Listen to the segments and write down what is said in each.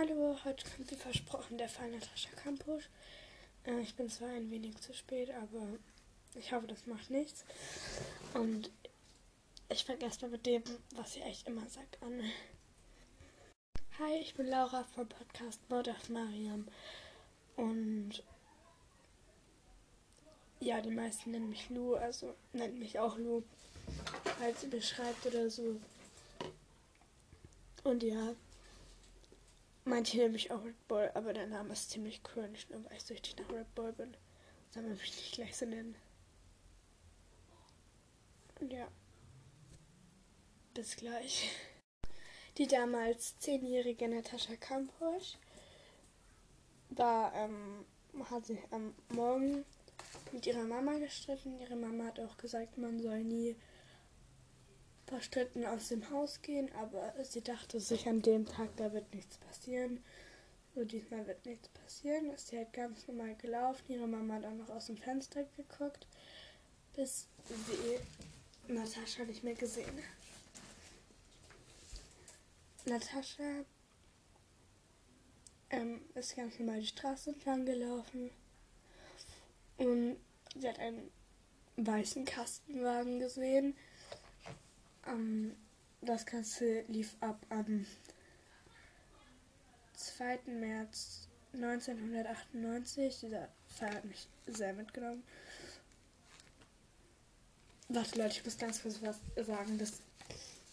Hallo, heute kommt wie versprochen der Fall Natascha Kampusch. Äh, ich bin zwar ein wenig zu spät, aber ich hoffe, das macht nichts. Und ich fange erstmal mit dem, was sie echt immer sagt, an. Hi, ich bin Laura vom Podcast Mord of Mariam. Und ja, die meisten nennen mich Lu, also nennen mich auch Lu, falls sie beschreibt oder so. Und ja, Manche nennen mich auch Red Bull, aber der Name ist ziemlich cringe, nur weil ich süchtig nach Red Bull bin. Soll man mich nicht gleich so nennen. Ja. Bis gleich. Die damals zehnjährige Natascha Kampusch war, ähm, hat sich am Morgen mit ihrer Mama gestritten. Ihre Mama hat auch gesagt, man soll nie verstritten aus dem Haus gehen, aber sie dachte sich an dem Tag, da wird nichts passieren. So diesmal wird nichts passieren. Sie halt ganz normal gelaufen. Ihre Mama hat auch noch aus dem Fenster geguckt, bis sie Natascha nicht mehr gesehen. Natascha ähm, ist ganz normal die Straße entlang gelaufen und sie hat einen weißen Kastenwagen gesehen ähm, das Ganze lief ab am 2. März 1998. Dieser Fall hat mich sehr mitgenommen. Warte Leute, ich muss ganz kurz was sagen. Das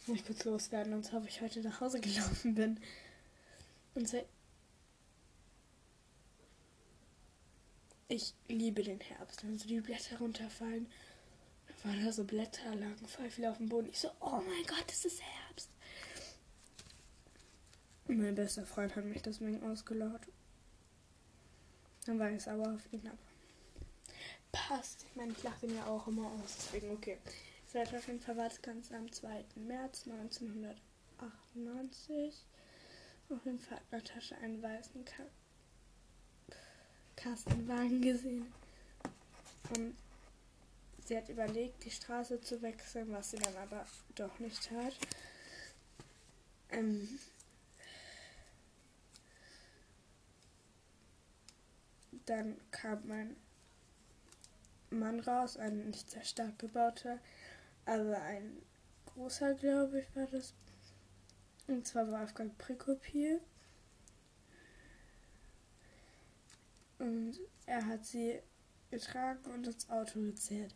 muss ich kurz loswerden, und zwar, ob ich heute nach Hause gelaufen bin. Und zwar, ich liebe den Herbst, wenn so die Blätter runterfallen waren da so Blätter, lagen voll viel auf dem Boden. Ich so, oh mein Gott, es ist Herbst. mein bester Freund hat mich deswegen ausgelaut. Dann war ich sauer auf ihn, aber passt. Ich meine, ich lache ihn ja auch immer aus, deswegen okay. Seit auf jeden Fall war es ganz am 2. März 1998. Auf jeden Fall hat Natascha einen weißen Ka Kastenwagen gesehen. Und Sie hat überlegt, die Straße zu wechseln, was sie dann aber doch nicht tat. Ähm dann kam mein Mann raus, ein nicht sehr stark gebauter, aber ein großer, glaube ich, war das. Und zwar Wolfgang Prikopil. Und er hat sie getragen und ins Auto gezählt.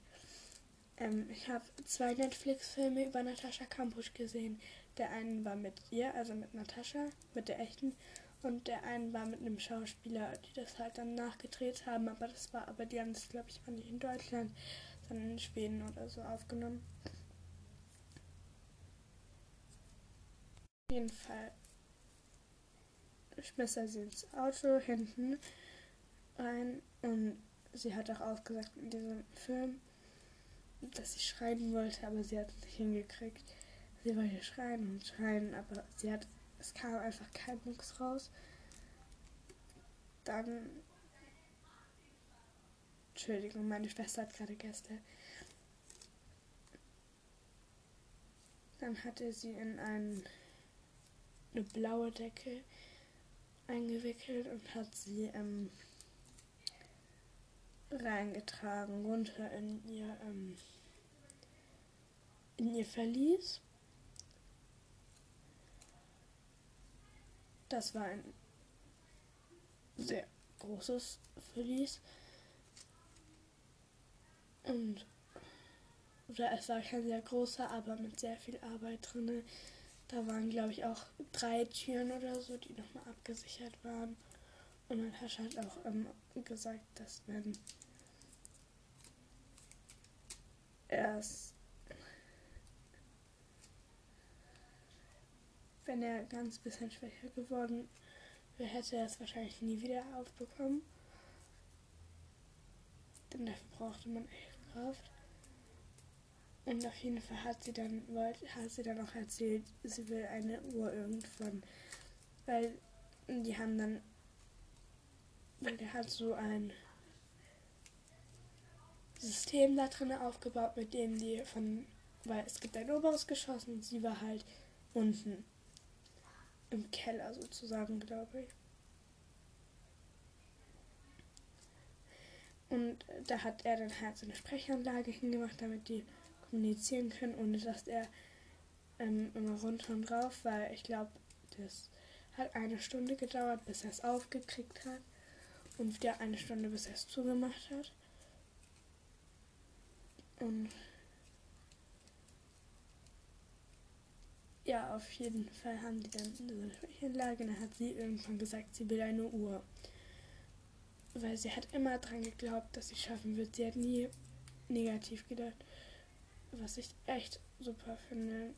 Ähm, ich habe zwei Netflix-Filme über Natascha Kampusch gesehen. Der eine war mit ihr, also mit Natascha, mit der echten, und der eine war mit einem Schauspieler, die das halt dann nachgedreht haben, aber das war, aber die haben das, glaube ich, war nicht in Deutschland, sondern in Schweden oder so aufgenommen. Auf jeden Fall schmiss er sie ins Auto hinten rein und sie hat auch ausgesagt in diesem Film, dass sie schreien wollte, aber sie hat es nicht hingekriegt. Sie wollte schreien und schreien, aber sie hat, es kam einfach kein Mucks raus. Dann, Entschuldigung, meine Schwester hat gerade Gäste. Dann hatte sie in ein, eine blaue Decke eingewickelt und hat sie ähm, reingetragen, runter in ihr, ähm, in ihr Verlies. Das war ein sehr großes Verlies. Und oder es war kein sehr großer, aber mit sehr viel Arbeit drin. Da waren, glaube ich, auch drei Türen oder so, die nochmal abgesichert waren. Und Natascha hat auch ähm, gesagt, dass wenn erst wenn er ganz bisschen schwächer geworden wäre, hätte er es wahrscheinlich nie wieder aufbekommen. Denn dafür brauchte man echt Kraft. Und auf jeden Fall hat sie dann hat sie dann auch erzählt, sie will eine Uhr irgendwann. Weil die haben dann weil der hat so ein System da drin aufgebaut, mit dem die von, weil es gibt ein oberes Geschoss und sie war halt unten. im Keller sozusagen, glaube ich. Und da hat er dann halt so eine Sprechanlage hingemacht, damit die kommunizieren können, ohne dass er ähm, immer runter und rauf, weil ich glaube, das hat eine Stunde gedauert, bis er es aufgekriegt hat. Und wieder eine Stunde, bis es zugemacht hat. Und ja, auf jeden Fall haben die dann so eine Sprechanlage. Dann hat sie irgendwann gesagt, sie will eine Uhr. Weil sie hat immer dran geglaubt, dass sie schaffen wird. Sie hat nie negativ gedacht. Was ich echt super finde.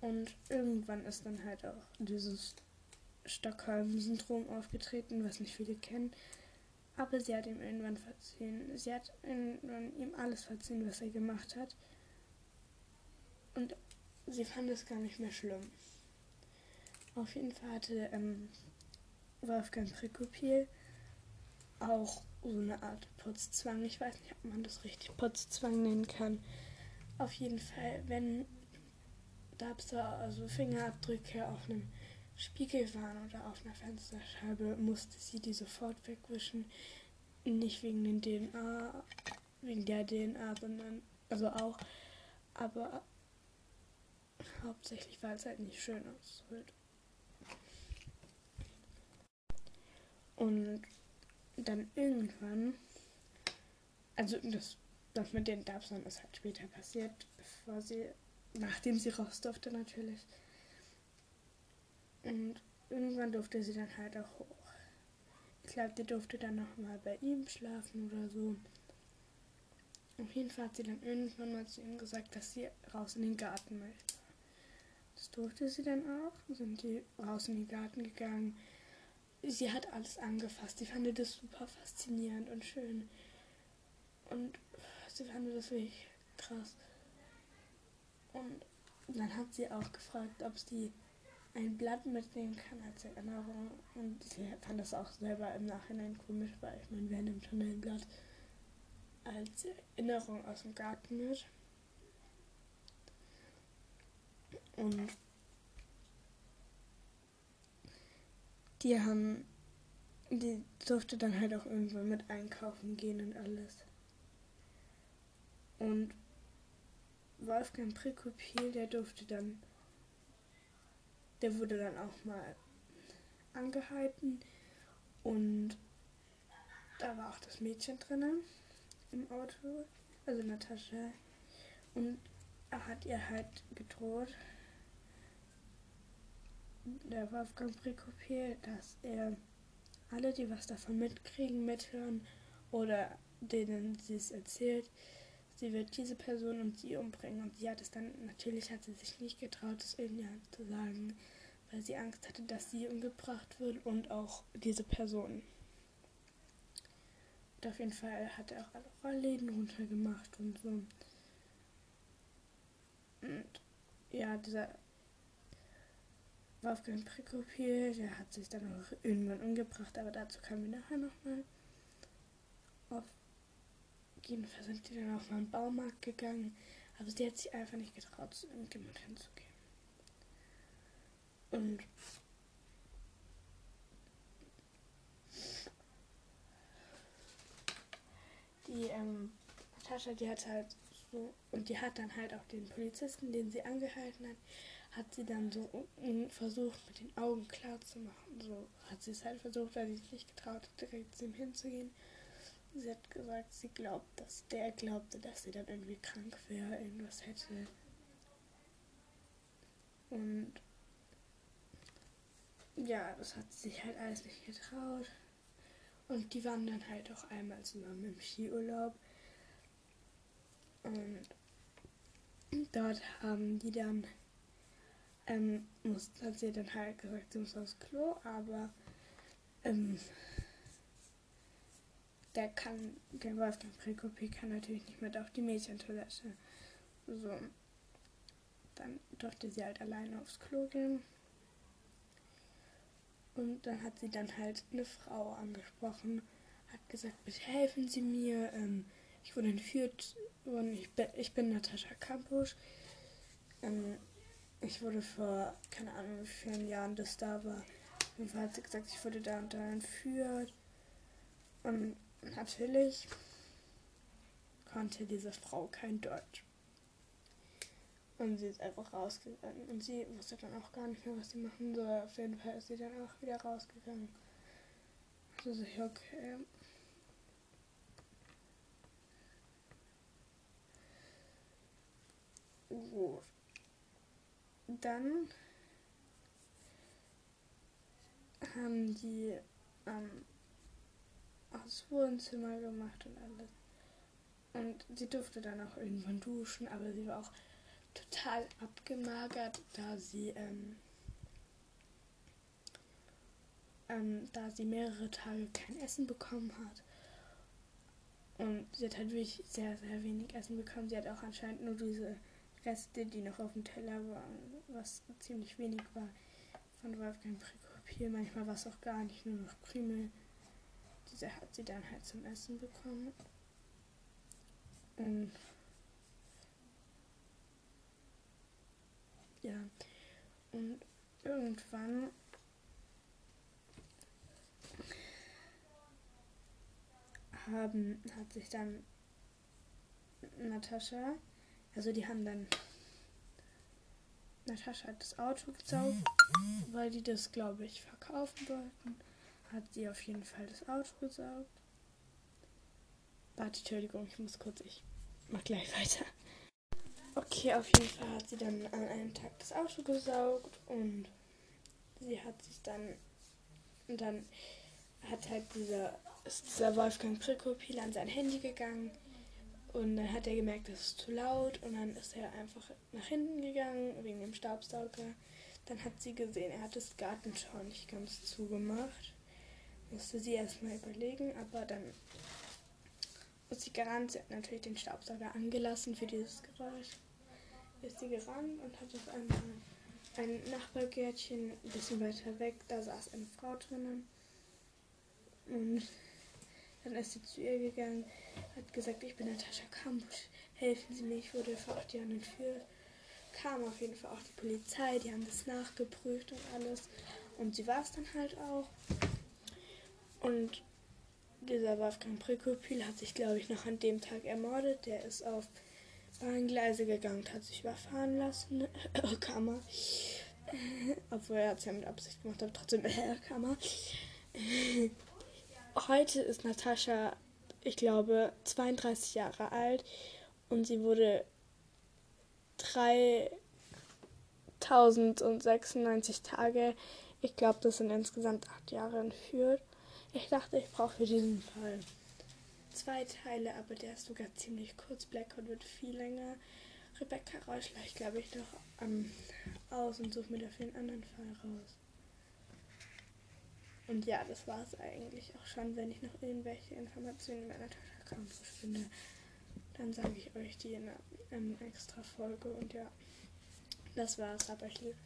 Und irgendwann ist dann halt auch dieses Stockholm-Syndrom aufgetreten, was nicht viele kennen. Aber sie hat ihm irgendwann verziehen. Sie hat irgendwann ihm alles verziehen, was er gemacht hat. Und sie fand es gar nicht mehr schlimm. Auf jeden Fall hatte ähm, Wolfgang Prikopil auch so eine Art Putzzwang. Ich weiß nicht, ob man das richtig Putzzwang nennen kann. Auf jeden Fall, wenn Dabster, also Fingerabdrücke auf einem Spiegel waren oder auf einer Fensterscheibe, musste sie die sofort wegwischen. Nicht wegen den DNA, wegen der DNA, sondern, also auch, aber hauptsächlich, weil es halt nicht schön aussieht. Und dann irgendwann, also das, das mit den Dabsern ist halt später passiert, bevor sie, nachdem sie raus durfte natürlich. Und irgendwann durfte sie dann halt auch hoch. Ich glaube, die durfte dann nochmal bei ihm schlafen oder so. Auf jeden Fall hat sie dann irgendwann mal zu ihm gesagt, dass sie raus in den Garten möchte. Das durfte sie dann auch. Sind die raus in den Garten gegangen sie hat alles angefasst. Sie fand das super faszinierend und schön. Und sie fand das wirklich krass. Und dann hat sie auch gefragt, ob sie ein Blatt mitnehmen kann als Erinnerung. Und sie fand das auch selber im Nachhinein komisch, weil ich meine, wer nimmt schon ein Blatt als Erinnerung aus dem Garten mit? Und die haben, die durfte dann halt auch irgendwann mit einkaufen gehen und alles. Und Wolfgang Prikopil, der durfte dann, der wurde dann auch mal angehalten und da war auch das Mädchen drinnen im Auto, also Natascha. Und er hat ihr halt gedroht, der Wolfgang Prikopil, dass er alle, die was davon mitkriegen, mithören oder denen sie es erzählt, sie wird diese Person und sie umbringen. Und sie hat es dann, natürlich hat sie sich nicht getraut, es irgendjemandem zu sagen, weil sie Angst hatte, dass sie umgebracht wird und auch diese Person. Und auf jeden Fall hat er auch alle Rollläden runtergemacht und so. Und ja, dieser Wolfgang Prikopil, der hat sich dann auch irgendwann umgebracht, aber dazu kommen wir nachher nochmal. Auf jeden Fall sind die dann auf einen Baumarkt gegangen, aber sie hat sich einfach nicht getraut, zu irgendjemand hinzugehen. Und die ähm, Natascha, die hat halt so, und die hat dann halt auch den Polizisten, den sie angehalten hat, hat sie dann so versucht, mit den Augen klar zu machen. So hat sie es halt versucht, weil sie sich nicht getraut hat, direkt zu ihm hinzugehen. Sie hat gesagt, sie glaubt, dass der glaubte, dass sie dann irgendwie krank wäre, irgendwas hätte. Und ja, das hat sie sich halt alles nicht getraut. Und die waren dann halt auch einmal zusammen im Skiurlaub. Und dort haben die dann ähm, muss, hat sie dann halt gesagt, sie muss aufs Klo, aber ähm, der kann, der Wolfgang Prekopie kann natürlich nicht mit auf die Mädchentoilette. So. Dann durfte sie halt alleine aufs Klo gehen. Und dann hat sie dann halt eine Frau angesprochen, hat gesagt, bitte helfen Sie mir, ähm, ich wurde entführt und ich bin, ich bin Natascha Kampusch. Ähm, ich wurde vor, keine Ahnung, wie vielen Jahren das da war. Auf jeden Fall hat sie gesagt, ich wurde da und da entführt. Und natürlich konnte diese Frau kein Deutsch. Und sie ist einfach rausgegangen. Und sie wusste dann auch gar nicht mehr, was sie machen soll. Auf jeden Fall ist sie dann auch wieder rausgegangen. Also ich, okay. Gut. Dann haben die ähm, das Wohnzimmer gemacht und alles. Und sie durfte dann auch irgendwann duschen, aber sie war auch total abgemagert, da sie ähm, ähm, da sie mehrere Tage kein Essen bekommen hat. Und sie hat halt wirklich sehr, sehr wenig Essen bekommen. Sie hat auch anscheinend nur diese Reste, die noch auf dem Teller waren, was ziemlich wenig war, von Wolfgang Prikopil. Manchmal war es auch gar nicht, nur noch Krümel. Diese hat sie dann halt zum Essen bekommen. Und ja, und irgendwann haben, hat sich dann Natascha, also die haben dann, Natascha hat das Auto gesaugt, weil die das, glaube ich, verkaufen wollten. Hat sie auf jeden Fall das Auto gesaugt. Warte, Entschuldigung, ich muss kurz, ich mach gleich weiter. Okay, auf jeden Fall hat sie dann an einem Tag das Auto gesaugt und sie hat sich dann, und dann hat halt dieser ist dieser Wolfgang Prikopil an sein Handy gegangen und dann hat er gemerkt, das ist zu laut und dann ist er einfach nach hinten gegangen wegen dem Staubsauger. Dann hat sie gesehen, er hat das Gartentor nicht ganz zugemacht. Musste sie erstmal überlegen, aber dann ist sie gerannt. Sie hat natürlich den Staubsauger angelassen für dieses Geräusch. Ist sie gerannt und hat auf einmal ein Nachbargärtchen ein bisschen weiter weg, da saß eine Frau drinnen. Und dann ist sie zu ihr gegangen, hat gesagt, ich bin Natascha Kambusch, helfen Sie mir, ich wurde vor acht Jahren entführt. Kam auf jeden Fall auch die Polizei, die haben das nachgeprüft und alles. Und sie war es dann halt auch. Und dieser Wolfgang Prekopil hat sich, glaube ich, noch an dem Tag ermordet. Der ist auf Bahngleise gegangen, hat sich überfahren lassen. Äh, Kammer. Obwohl er es ja mit Absicht gemacht hat, trotzdem äh, Kammer. Heute ist Natascha, ich glaube, 32 Jahre alt und sie wurde 3096 Tage, ich glaube, das sind insgesamt acht Jahre entführt. Ich dachte, ich brauche für diesen Fall zwei Teile, aber der ist sogar ziemlich kurz. Blackout wird viel länger. Rebecca Reuschler, ich glaube, ich doch ähm, aus und suche mir dafür einen anderen Fall raus. Und ja, das war es eigentlich auch schon. Wenn ich noch irgendwelche Informationen in meiner Tasche Campus finde, dann sage ich euch die in einer ähm, extra Folge. Und ja, das war's. Aber ich liebe